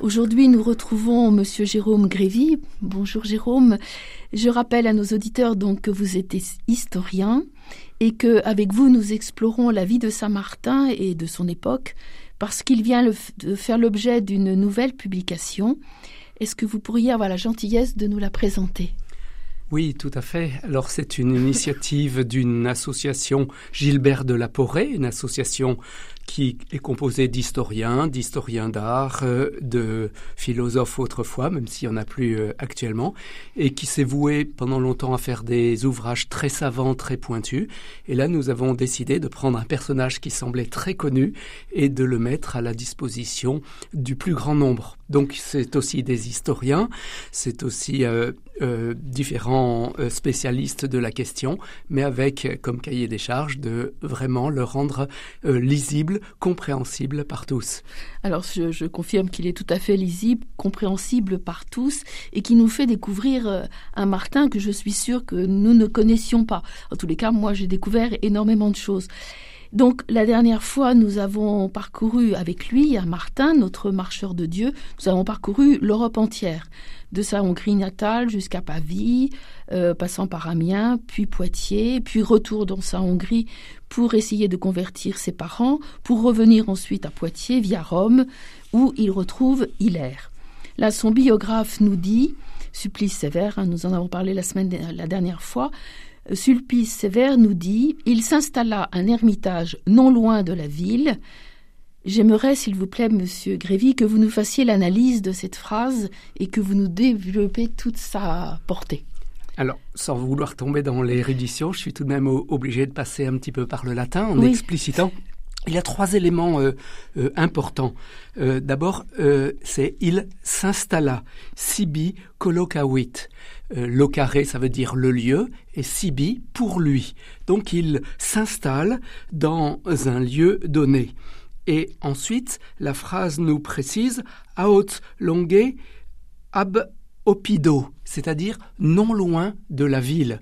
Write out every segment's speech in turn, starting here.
Aujourd'hui, nous retrouvons Monsieur Jérôme Grévy. Bonjour Jérôme. Je rappelle à nos auditeurs donc que vous êtes historien et que avec vous nous explorons la vie de Saint Martin et de son époque parce qu'il vient de faire l'objet d'une nouvelle publication. Est-ce que vous pourriez avoir la gentillesse de nous la présenter? Oui, tout à fait. Alors c'est une initiative d'une association Gilbert de la Porée, une association qui est composé d'historiens, d'historiens d'art, euh, de philosophes autrefois, même s'il n'y en a plus euh, actuellement, et qui s'est voué pendant longtemps à faire des ouvrages très savants, très pointus. Et là, nous avons décidé de prendre un personnage qui semblait très connu et de le mettre à la disposition du plus grand nombre. Donc c'est aussi des historiens, c'est aussi euh, euh, différents spécialistes de la question, mais avec comme cahier des charges de vraiment le rendre lisible, compréhensible par tous. Alors je, je confirme qu'il est tout à fait lisible, compréhensible par tous, et qui nous fait découvrir un Martin que je suis sûre que nous ne connaissions pas. En tous les cas, moi j'ai découvert énormément de choses. Donc la dernière fois, nous avons parcouru avec lui, à Martin, notre marcheur de Dieu, nous avons parcouru l'Europe entière, de sa Hongrie natale jusqu'à Pavie, euh, passant par Amiens, puis Poitiers, puis retour dans sa Hongrie pour essayer de convertir ses parents, pour revenir ensuite à Poitiers via Rome, où il retrouve Hilaire. Là, son biographe nous dit, supplice sévère, hein, nous en avons parlé la semaine la dernière fois, Sulpice Sévère nous dit Il s'installa un ermitage non loin de la ville. J'aimerais, s'il vous plaît, monsieur Grévy, que vous nous fassiez l'analyse de cette phrase et que vous nous développez toute sa portée. Alors, sans vouloir tomber dans l'érudition, je suis tout de même obligé de passer un petit peu par le latin en explicitant. Il y a trois éléments euh, euh, importants. Euh, d'abord, c'est il s'installa, sibi colocavit. Locare, ça veut dire le lieu, et sibi pour lui. Donc il s'installe dans un lieu donné. Et ensuite, la phrase nous précise aut longue ab opido, c'est-à-dire non loin de la ville.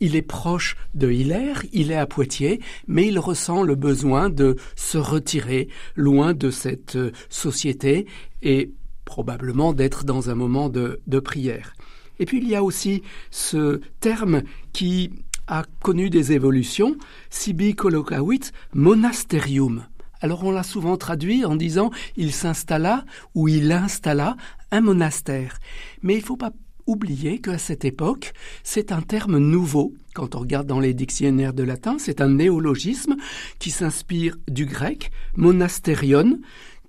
Il est proche de Hilaire, il est à Poitiers, mais il ressent le besoin de se retirer loin de cette euh, société et probablement d'être dans un moment de, prière. Et puis il y a aussi ce terme qui a connu des évolutions, sibi colocavit monasterium. Alors on l'a souvent traduit en disant il s'installa ou il installa un monastère. Mais il ne faut pas oublier qu'à cette époque, c'est un terme nouveau. Quand on regarde dans les dictionnaires de latin, c'est un néologisme qui s'inspire du grec monasterion,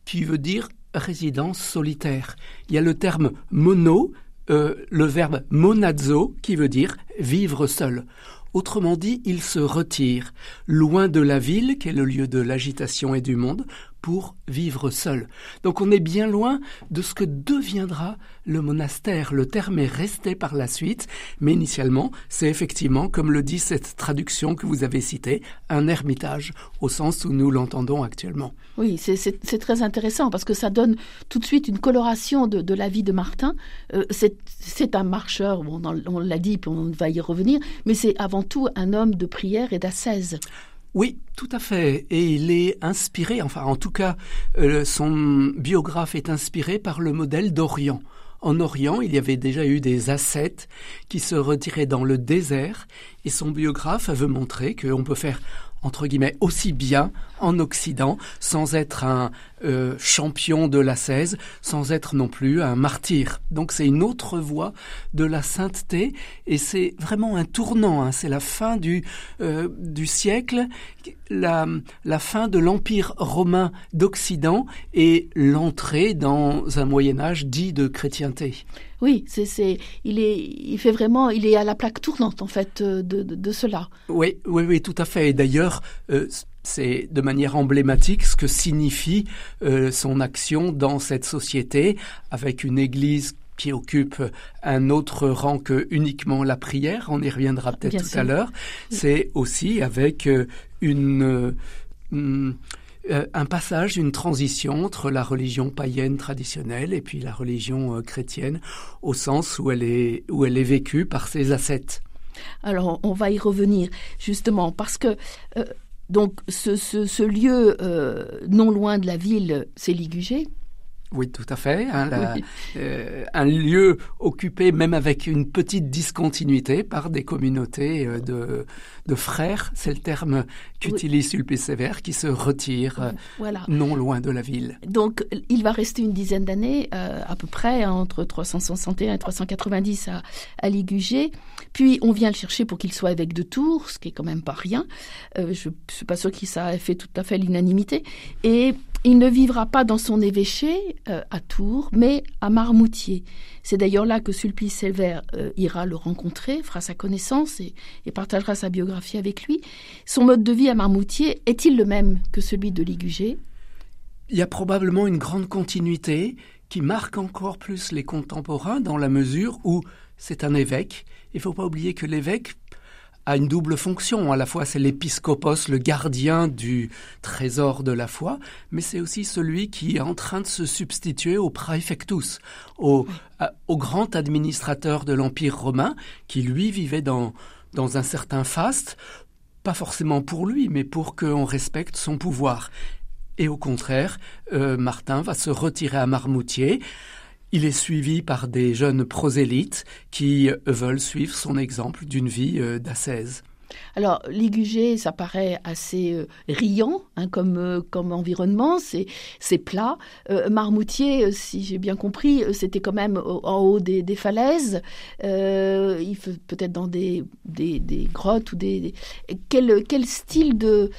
qui veut dire résidence solitaire. Il y a le terme mono, euh, le verbe monazo, qui veut dire vivre seul. Autrement dit, il se retire, loin de la ville, qui est le lieu de l'agitation et du monde, pour vivre seul. Donc on est bien loin de ce que deviendra le monastère. Le terme est resté par la suite, mais initialement, c'est effectivement, comme le dit cette traduction que vous avez citée, un ermitage, au sens où nous l'entendons actuellement. Oui, c'est très intéressant parce que ça donne tout de suite une coloration de, la vie de Martin. Euh, c'est un marcheur, on l'a dit, puis on va y revenir, mais c'est avant tout un homme de prière et d'ascèse. Oui, tout à fait. Et il est inspiré, enfin en tout cas, euh, son biographe est inspiré par le modèle d'Orient. En Orient, il y avait déjà eu des ascètes qui se retiraient dans le désert, et son biographe veut montrer qu'on peut faire entre guillemets, aussi bien en Occident, sans être un euh, champion de la 16, sans être non plus un martyr. Donc c'est une autre voie de la sainteté, et c'est vraiment un tournant. Hein. C'est la fin du, euh, du siècle, la, la fin de l'Empire romain d'Occident et l'entrée dans un Moyen Âge dit de chrétienté. Oui, c'est, c'est, il est, il fait vraiment, il est à la plaque tournante en fait de, de, de cela. Oui, oui, oui, tout à fait. Et d'ailleurs, euh, c'est de manière emblématique ce que signifie euh, son action dans cette société, avec une Église qui occupe un autre rang que uniquement la prière, on y reviendra peut-être tout à l'heure, c'est aussi avec euh, une, euh, un passage, une transition entre la religion païenne traditionnelle et puis la religion chrétienne, au sens où elle est, où elle est vécue par ses ascètes. Alors, on va y revenir, justement, parce que donc ce, ce, lieu non loin de la ville, c'est Ligugé. Oui, tout à fait. Hein, euh, un lieu occupé même avec une petite discontinuité par des communautés euh, de, de frères, c'est le terme qu'utilise Sulpice Sévère, qui se retirent euh, non loin de la ville. Donc il va rester une dizaine d'années à peu près, hein, entre 361 et 390 à, à Ligugé. Puis on vient le chercher pour qu'il soit évêque de Tours, ce qui est quand même pas rien. je ne suis pas sûr qu'il ça ait fait tout à fait l'unanimité. Et il ne vivra pas dans son évêché euh, à Tours, mais à Marmoutier. C'est d'ailleurs là que Sulpice Sévère euh, ira le rencontrer, fera sa connaissance et, partagera sa biographie avec lui. Son mode de vie à Marmoutier est-il le même que celui de Ligugé? Il y a probablement une grande continuité qui marque encore plus les contemporains dans la mesure où c'est un évêque. Il ne faut pas oublier que l'évêque a une double fonction. À la fois, c'est l'épiscopos, le gardien du trésor de la foi, mais c'est aussi celui qui est en train de se substituer au praefectus, au, au grand administrateur de l'Empire romain, qui lui vivait dans, dans un certain faste, pas forcément pour lui, mais pour qu'on respecte son pouvoir. Et au contraire, euh, Martin va se retirer à Marmoutier, il est suivi par des jeunes prosélytes qui veulent suivre son exemple d'une vie euh, d'ascèse. Alors, Ligugé, ça paraît assez euh, riant hein, comme, euh, comme environnement, c'est plat. Marmoutier, si j'ai bien compris, c'était quand même en haut des, falaises, il peut-être dans des, des, grottes ou des... Quel, quel style de...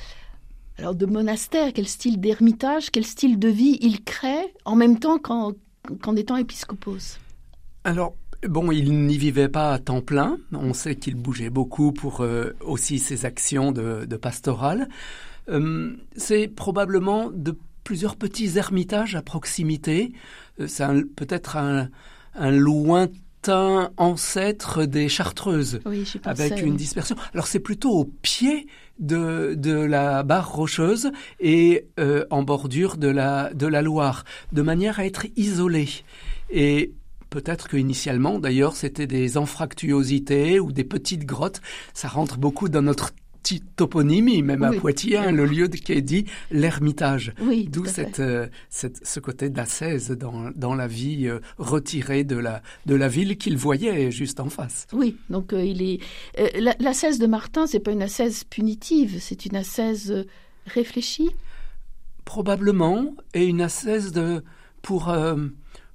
Alors de monastère, quel style d'ermitage, quel style de vie il crée en même temps quand qu'en étant épiscopos Alors, Bon, il n'y vivait pas à temps plein. On sait qu'il bougeait beaucoup pour euh, aussi ses actions de, de pastoral. Euh, c'est probablement de plusieurs petits ermitages à proximité. Euh, c'est peut-être un, lointain ancêtre des Chartreuses, avec une dispersion. Alors c'est plutôt au pied de, de la barre rocheuse et euh, en bordure de la, de la Loire, de manière à être isolé. Et Peut-être que initialement, d'ailleurs, c'était des anfractuosités ou des petites grottes. Ça rentre beaucoup dans notre toponymie, même à Poitiers, hein, le lieu qui est dit l'ermitage. Oui, D'où euh, cette, ce côté d'ascèse dans, dans, la vie euh, retirée de la, de la ville qu'il voyait juste en face. Oui, donc euh, il est l'ascèse de Martin, c'est pas une ascèse punitive, c'est une ascèse réfléchie? Probablement, et une ascèse de pour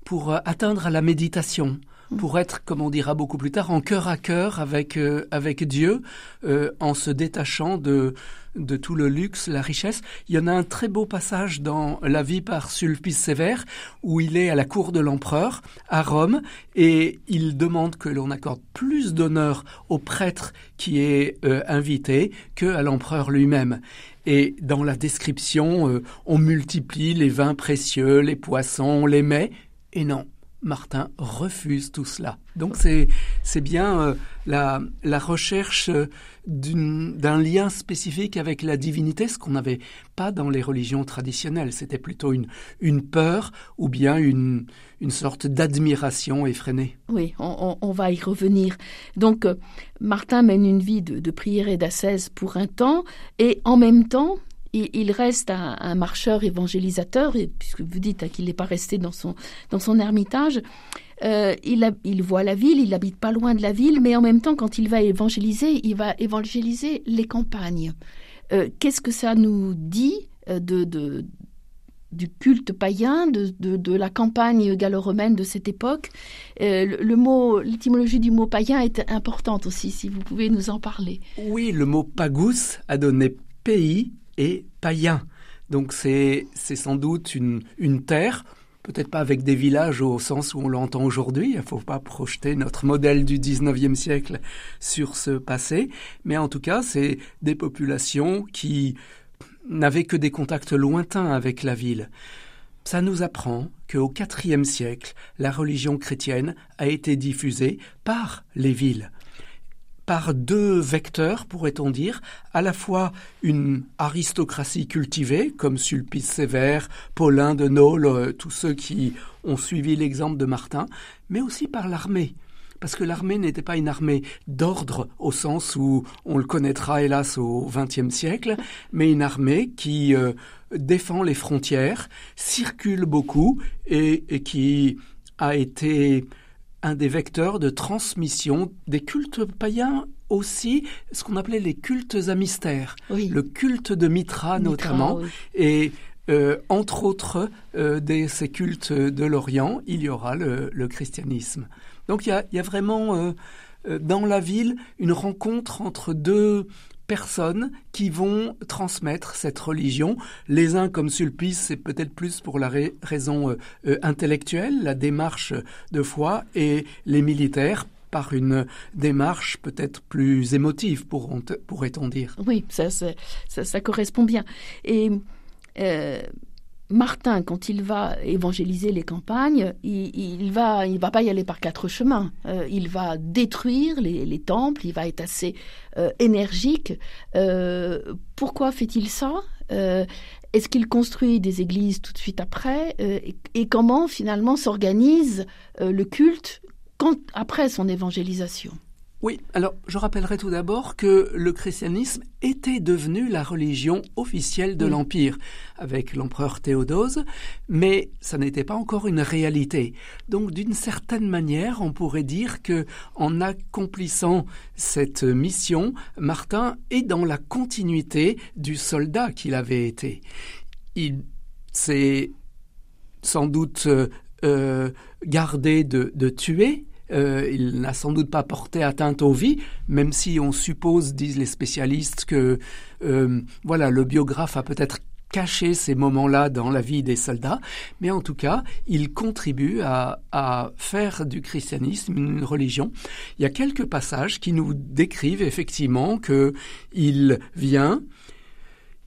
pour atteindre la méditation pour être, comme on dira beaucoup plus tard, en cœur à cœur avec euh, avec Dieu, euh, en se détachant de de tout le luxe, la richesse. Il y en a un très beau passage dans La vie par Sulpice Sévère où il est à la cour de l'empereur à Rome et il demande que l'on accorde plus d'honneur au prêtre qui est euh, invité que à l'empereur lui-même. Et dans la description, on multiplie les vins précieux, les poissons, les mets, et non, Martin refuse tout cela. Donc c'est bien euh, la la recherche d'un lien spécifique avec la divinité, ce qu'on n'avait pas dans les religions traditionnelles. C'était plutôt une une peur ou bien une une sorte d'admiration effrénée. Oui, on, on, va y revenir. Donc euh, Martin mène une vie de, de prière et d'ascèse pour un temps et en même temps il, reste un, marcheur évangélisateur, puisque vous dites qu'il n'est pas resté dans son, dans ermitage, euh, il, voit la ville, il habite pas loin de la ville, mais en même temps, quand il va évangéliser, il va évangéliser les campagnes. Euh, qu'est-ce que ça nous dit euh, du culte païen, de, la campagne gallo-romaine de cette époque? Mot, l'étymologie du mot païen est importante aussi, si vous pouvez nous en parler. Oui, le mot pagus a donné pays et païen. Donc c'est sans doute une, une terre, peut-être pas avec des villages au sens où on l'entend aujourd'hui, il ne faut pas projeter notre modèle du 19e siècle sur ce passé, mais en tout cas c'est des populations qui n'avaient que des contacts lointains avec la ville. ça nous apprend qu'au IVe siècle, la religion chrétienne a été diffusée par les villes par deux vecteurs, pourrait-on dire, à la fois une aristocratie cultivée, comme Sulpice Sévère, Paulin de Nôle, euh, tous ceux qui ont suivi l'exemple de Martin, mais aussi par l'armée. Parce que l'armée n'était pas une armée d'ordre au sens où on le connaîtra hélas au XXe siècle, mais une armée qui euh, défend les frontières, circule beaucoup et qui a été un des vecteurs de transmission des cultes païens aussi, ce qu'on appelait les cultes à mystère. Le culte de Mitra, notamment. Et euh, entre autres, euh, des, ces cultes de l'Orient, il y aura le, christianisme. Donc il y a, vraiment euh, dans la ville une rencontre entre deux personnes qui vont transmettre cette religion. Les uns, comme Sulpice, c'est peut-être plus pour la raison euh, euh, intellectuelle, la démarche de foi, et les militaires par une démarche peut-être plus émotive, pourrait-on dire. Oui, ça, ça, correspond bien. Et euh, Martin, quand il va évangéliser les campagnes, il, il va, il va pas y aller par quatre chemins. Euh, il va détruire les, temples. Il va être assez euh, énergique. Euh, pourquoi fait-il ça? Est-ce qu'il construit des églises tout de suite après? Et, comment finalement s'organise le culte après son évangélisation? Oui, alors je rappellerai tout d'abord que le christianisme était devenu la religion officielle de l'Empire avec l'empereur Théodose, mais ça n'était pas encore une réalité. Donc d'une certaine manière, on pourrait dire que en accomplissant cette mission, Martin est dans la continuité du soldat qu'il avait été. Il s'est sans doute euh, gardé de tuer euh, il n'a sans doute pas porté atteinte aux vies, même si on suppose, disent les spécialistes, que euh, voilà, le biographe a peut-être caché ces moments-là dans la vie des soldats, mais en tout cas, il contribue à, faire du christianisme une religion. Il y a quelques passages qui nous décrivent effectivement que il vient,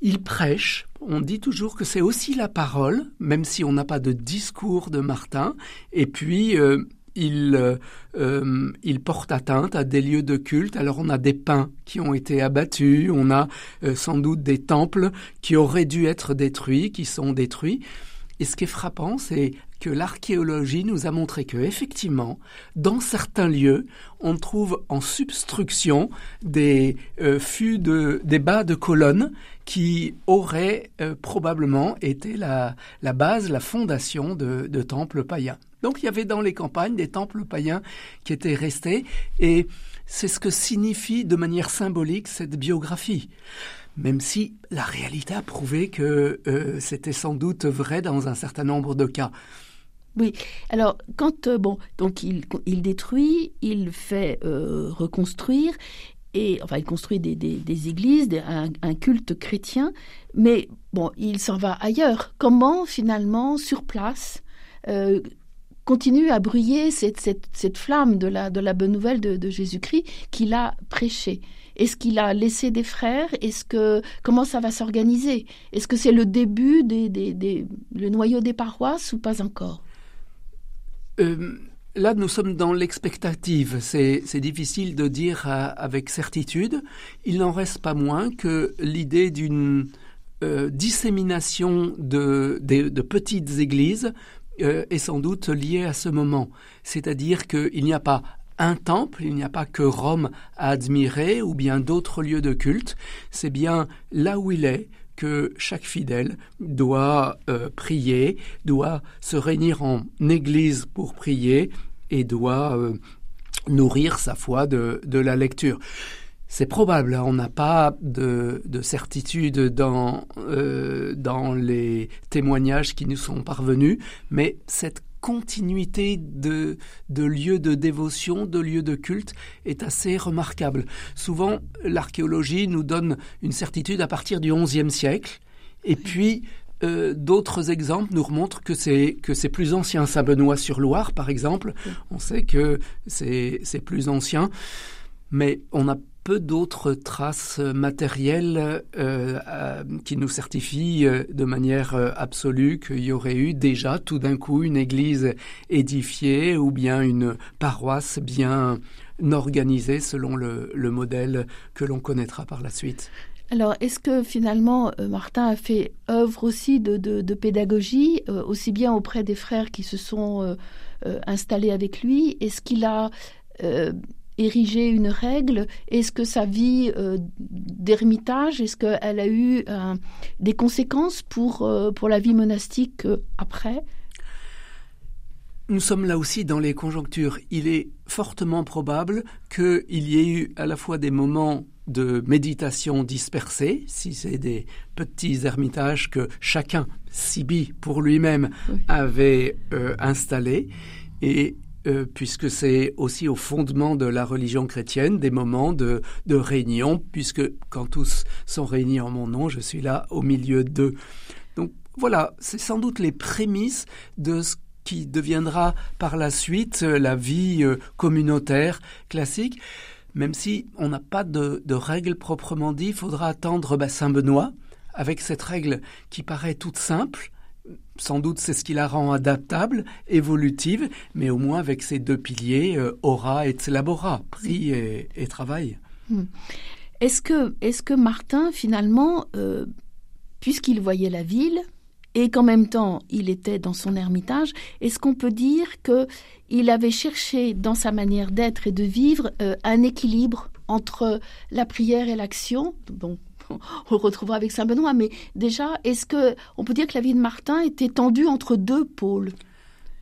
il prêche. On dit toujours que c'est aussi la parole, même si on n'a pas de discours de Martin. Et puis, euh, il, euh, euh, il, porte atteinte à des lieux de culte. Alors on a des pins qui ont été abattus, on a euh, sans doute des temples qui auraient dû être détruits, qui sont détruits. Et ce qui est frappant, c'est que l'archéologie nous a montré que effectivement, dans certains lieux, on trouve en substruction des fûts de, des bas de colonnes qui auraient probablement été la, la, base, la fondation de, de temples païens. Donc il y avait dans les campagnes des temples païens qui étaient restés et c'est ce que signifie de manière symbolique cette biographie. Même si la réalité a prouvé que euh, c'était sans doute vrai dans un certain nombre de cas. Oui. Alors, quand euh, bon, donc il, détruit, il fait euh, reconstruire, et enfin, il construit des, des, églises, un, un, culte chrétien, mais bon, il s'en va ailleurs. Comment finalement, sur place, continue à brûler cette, cette, flamme de la, de la bonne nouvelle de, Jésus-Christ qu'il a prêchée. Est-ce qu'il a laissé des frères? Est-ce que comment ça va s'organiser? Est-ce que c'est le début des, des, le noyau des paroisses ou pas encore? Euh, Là, nous sommes dans l'expectative. C'est difficile de dire euh, avec certitude. Il n'en reste pas moins que l'idée d'une euh, dissémination de, de, petites églises euh, est sans doute lié à ce moment. C'est-à-dire qu'il n'y a pas un temple, il n'y a pas que Rome à admirer ou bien d'autres lieux de culte, c'est bien là où il est que chaque fidèle doit euh, prier, doit se réunir en église pour prier et doit euh, nourrir sa foi de la lecture. C'est probable, hein. on n'a pas de, certitude dans, euh, dans les témoignages qui nous sont parvenus, mais cette continuité de, de lieux de dévotion, de lieux de culte est assez remarquable. Souvent, l'archéologie nous donne une certitude à partir du XIe siècle, et puis euh, d'autres exemples nous remontrent que c'est que c'est plus ancien. Saint-Benoît-sur-Loire, par exemple, on sait que c'est plus ancien, mais on n'a peu d'autres traces matérielles euh, euh, qui nous certifient euh, de manière absolue qu'il y aurait eu déjà tout d'un coup une église édifiée ou bien une paroisse bien organisée selon le, modèle que l'on connaîtra par la suite. Alors, est-ce que finalement Martin a fait œuvre aussi de, pédagogie, aussi bien auprès des frères qui se sont installés avec lui? Est-ce qu'il a ériger une règle. Est-ce que sa vie euh, d'ermitage, est-ce qu'elle a eu euh, des conséquences pour, euh, pour la vie monastique après? Nous sommes là aussi dans les conjonctures. Il est fortement probable qu'il y ait eu à la fois des moments de méditation dispersés, si c'est des petits ermitages que chacun, Sibi pour lui-même, avait installés, et euh, puisque c'est aussi au fondement de la religion chrétienne, des moments de, de réunion, puisque quand tous sont réunis en mon nom, je suis là au milieu d'eux. Donc voilà, c'est sans doute les prémices de ce qui deviendra par la suite euh, la vie euh, communautaire classique. Même si on n'a pas de, de règle proprement dit, il faudra attendre bah, Saint Benoît, avec cette règle qui paraît toute simple, sans doute c'est ce qui la rend adaptable, évolutive, mais au moins avec ces deux piliers, euh, aura et labora, prix et, travail. Hmm. Est-ce que, est que Martin, finalement, euh, puisqu'il voyait la ville, et qu'en même temps il était dans son ermitage, est-ce qu'on peut dire qu'il avait cherché dans sa manière d'être et de vivre euh, un équilibre entre la prière et l'action? Bon, on le retrouvera avec Saint Benoît, mais déjà, est-ce que on peut dire que la vie de Martin était tendue entre deux pôles?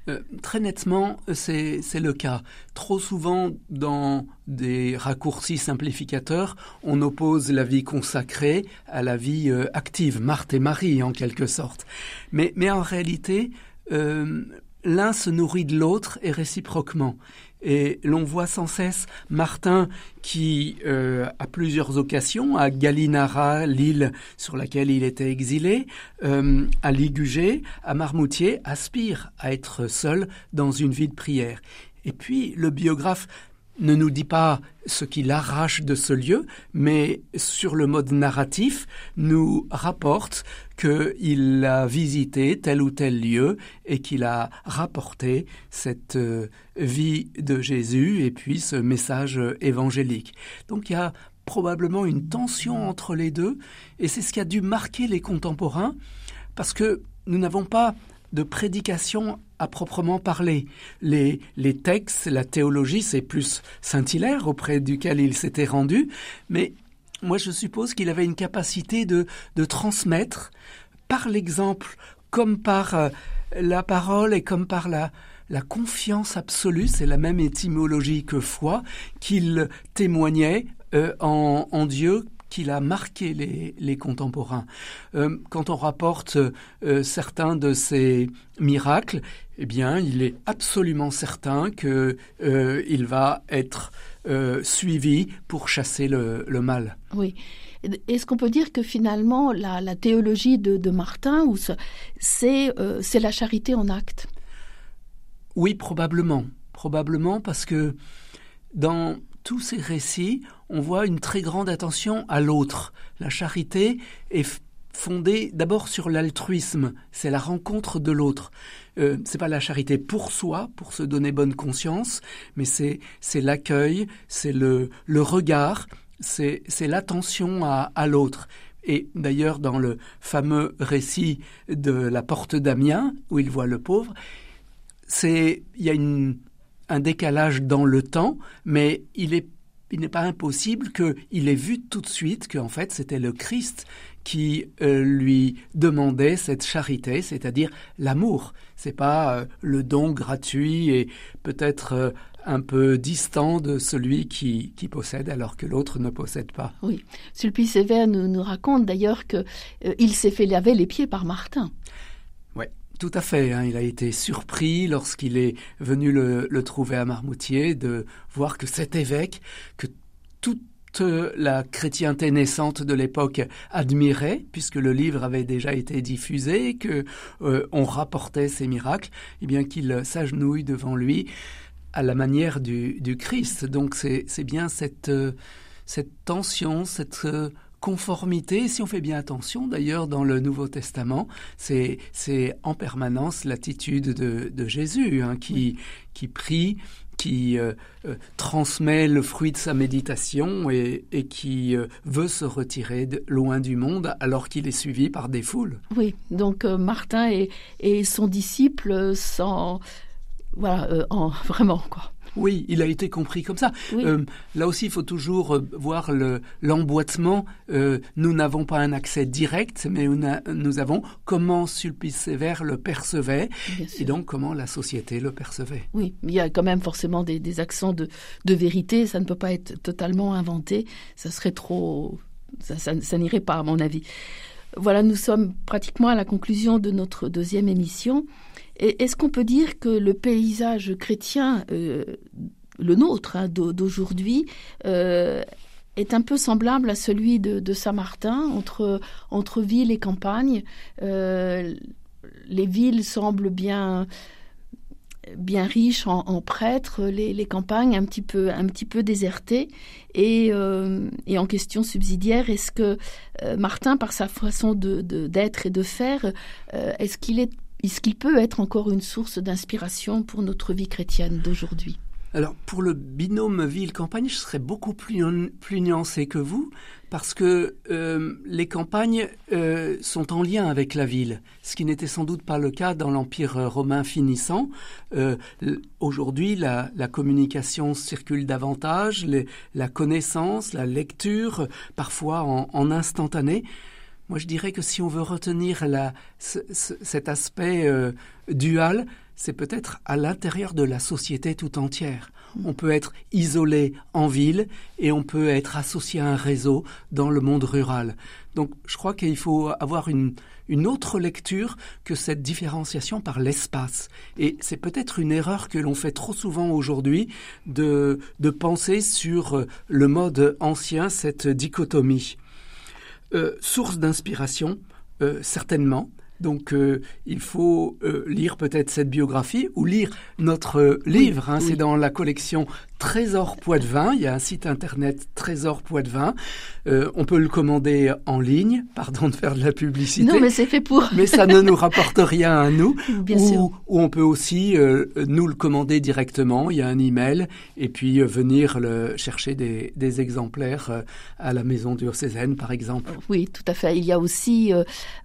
Euh, très nettement, c'est le cas. Trop souvent, dans des raccourcis simplificateurs, on oppose la vie consacrée à la vie euh, active, Marthe et Marie en quelque sorte. Mais, mais en réalité, euh, l'un se nourrit de l'autre et réciproquement. Et l'on voit sans cesse Martin qui, euh, à plusieurs occasions, à Galinara, l'île sur laquelle il était exilé, euh, à Ligugé, à Marmoutier, aspire à être seul dans une vie de prière. Et puis le biographe ne nous dit pas ce qu'il arrache de ce lieu, mais sur le mode narratif, nous rapporte qu'il a visité tel ou tel lieu et qu'il a rapporté cette euh, vie de Jésus et puis ce message évangélique. Donc il y a probablement une tension entre les deux et c'est ce qui a dû marquer les contemporains parce que nous n'avons pas de prédication à proprement parler. Les, les textes, la théologie, c'est plus Saint-Hilaire auprès duquel il s'était rendu, mais moi je suppose qu'il avait une capacité de, transmettre par l'exemple comme par euh, la parole et comme par la, confiance absolue, c'est la même étymologie que foi, qu'il témoignait euh, en, Dieu qu'il a marqué les, contemporains. Euh, quand on rapporte certains de ces miracles, eh bien, il est absolument certain qu'il euh, va être suivi pour chasser le, mal. Oui. Est-ce qu'on peut dire que finalement la, théologie de, de Martin, c'est la charité en acte? Oui, probablement. Probablement parce que dans tous ces récits, on voit une très grande attention à l'autre. La charité est fondée d'abord sur l'altruisme, c'est la rencontre de l'autre. Euh, c'est pas la charité pour soi, pour se donner bonne conscience, mais c'est c'est l'accueil, c'est le le regard, c'est c'est l'attention à, à l'autre. Et d'ailleurs, dans le fameux récit de la porte d'Amiens, où il voit le pauvre, c'est il y a une un décalage dans le temps, mais il est il n'est pas impossible qu'il ait vu tout de suite qu'en fait c'était le Christ qui euh, lui demandait cette charité, c'est-à-dire l'amour. C'est pas euh, le don gratuit et peut-être euh, un peu distant de celui qui, qui possède alors que l'autre ne possède pas. Oui, Sulpice Sévère nous, nous raconte d'ailleurs qu'il s'est fait laver les pieds par Martin. Tout à fait. Hein. il a été surpris lorsqu'il est venu le, trouver à Marmoutier de voir que cet évêque, que toute la chrétienté naissante de l'époque admirait, puisque le livre avait déjà été diffusé, que euh, on rapportait ses miracles, et eh bien qu'il s'agenouille devant lui à la manière du, Christ. Donc c'est bien cette euh, cette tension, cette conformité. Si on fait bien attention, d'ailleurs, dans le Nouveau Testament, c'est en permanence l'attitude de, Jésus hein, qui, qui prie, qui euh, euh, transmet le fruit de sa méditation et, qui euh, veut se retirer loin du monde alors qu'il est suivi par des foules. Oui, donc Martin et, son disciple sans... Voilà, en, vraiment, quoi. Oui, il a été compris comme ça. Euh, là aussi, il faut toujours euh, voir l'emboîtement. Euh, nous n'avons pas un accès direct, mais nous avons comment Sulpice Sévère le percevait et donc comment la société le percevait. Oui, il y a quand même forcément des, accents de, vérité. Ça ne peut pas être totalement inventé. Ça serait trop. ça n'irait pas, à mon avis. Voilà, nous sommes pratiquement à la conclusion de notre deuxième émission. Est-ce qu'on peut dire que le paysage chrétien, euh, le nôtre hein, d'aujourd'hui, euh, est un peu semblable à celui de, Saint-Martin, entre, entre ville et campagne euh, Les villes semblent bien bien riches en, prêtres, les, campagnes un petit peu désertées et, en question subsidiaire, est-ce que Martin, par sa façon d'être et de faire, est-ce qu'il est est-ce qu'il peut être encore une source d'inspiration pour notre vie chrétienne d'aujourd'hui? Alors pour le binôme ville-campagne, je serais beaucoup plus, plus nuancé que vous, parce que euh, les campagnes euh, sont en lien avec la ville, ce qui n'était sans doute pas le cas dans l'Empire romain finissant. Euh, aujourd'hui, la, communication circule davantage, la connaissance, la lecture, parfois en instantané. Moi, je dirais que si on veut retenir la, cet aspect euh, dual, c'est peut-être à l'intérieur de la société tout entière. Mm. On peut être isolé en ville et on peut être associé à un réseau dans le monde rural. Donc je crois qu'il faut avoir une, une autre lecture que cette différenciation par l'espace. Et c'est peut-être une erreur que l'on fait trop souvent aujourd'hui de, de penser sur le mode ancien, cette dichotomie. Euh, source d'inspiration, euh, certainement. Donc euh, il faut lire peut-être cette biographie ou lire notre livre. Hein. C'est dans la collection Trésor Poitvin. Il y a un site internet Trésor Poitvin. Euh, on peut le commander en ligne. Pardon de faire de la publicité. Non, mais c'est fait pour. mais ça ne nous rapporte rien à nous. Bien ou, sûr. Ou on peut aussi euh, nous le commander directement. Il y a un email et puis euh, venir le, chercher des, des exemplaires euh, à la maison diocésaine, par exemple. Oui, tout à fait. Il y a aussi,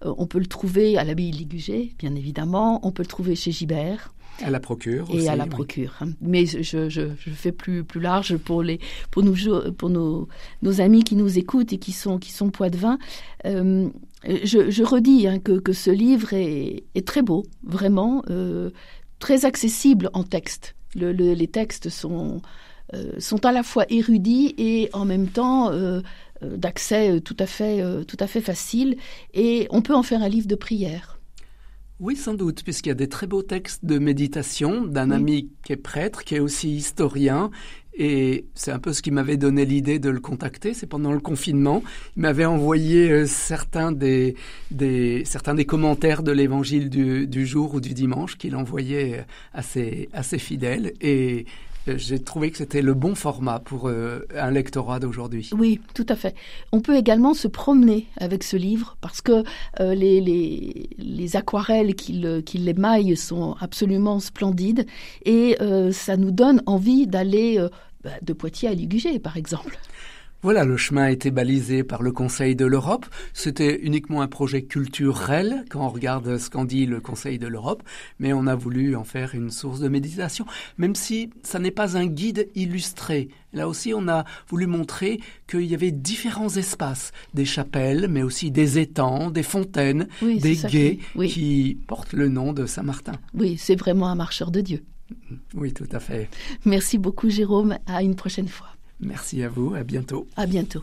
on peut le trouver à l'abbaye Ligugé, bien évidemment. On peut le trouver chez Gibert. À la procure Et à la procure. Hein. Mais je, je, fais plus, plus large pour, les, pour, nous, pour nos, nos amis qui nous écoutent et qui sont, qui sont poids de vin. Euh, je, je, redis hein, que, que, ce livre est, est très beau, vraiment, euh, très accessible en texte. Le, les textes sont, euh, sont à la fois érudits et en même temps d'accès tout à fait, tout à fait facile. Et on peut en faire un livre de prière. Oui, sans doute, puisqu'il y a des très beaux textes de méditation d'un ami qui est prêtre, qui est aussi historien. Et c'est un peu ce qui m'avait donné l'idée de le contacter. C'est pendant le confinement. Il m'avait envoyé euh, certains, des, des, certains des commentaires de l'évangile du, du, jour ou du dimanche qu'il envoyait à ses, à ses fidèles. Et j'ai trouvé que c'était le bon format pour euh, un lectorat d'aujourd'hui. Oui, tout à fait. On peut également se promener avec ce livre parce que euh, les, les, les, aquarelles qu'il qu émaille sont absolument splendides et euh, ça nous donne envie d'aller bah, de Poitiers à Ligugé, par exemple. Voilà, le chemin a été balisé par le Conseil de l'Europe. C'était uniquement un projet culturel quand on regarde ce qu'en dit le Conseil de l'Europe, mais on a voulu en faire une source de méditation, même si ça n'est pas un guide illustré. Là aussi, on a voulu montrer qu'il y avait différents espaces, des chapelles, mais aussi des étangs, des fontaines, des guets qui portent le nom de Saint-Martin. Oui, c'est vraiment un marcheur de Dieu. Oui, tout à fait. Merci beaucoup, Jérôme. À une prochaine fois. Merci à vous, à bientôt. À bientôt.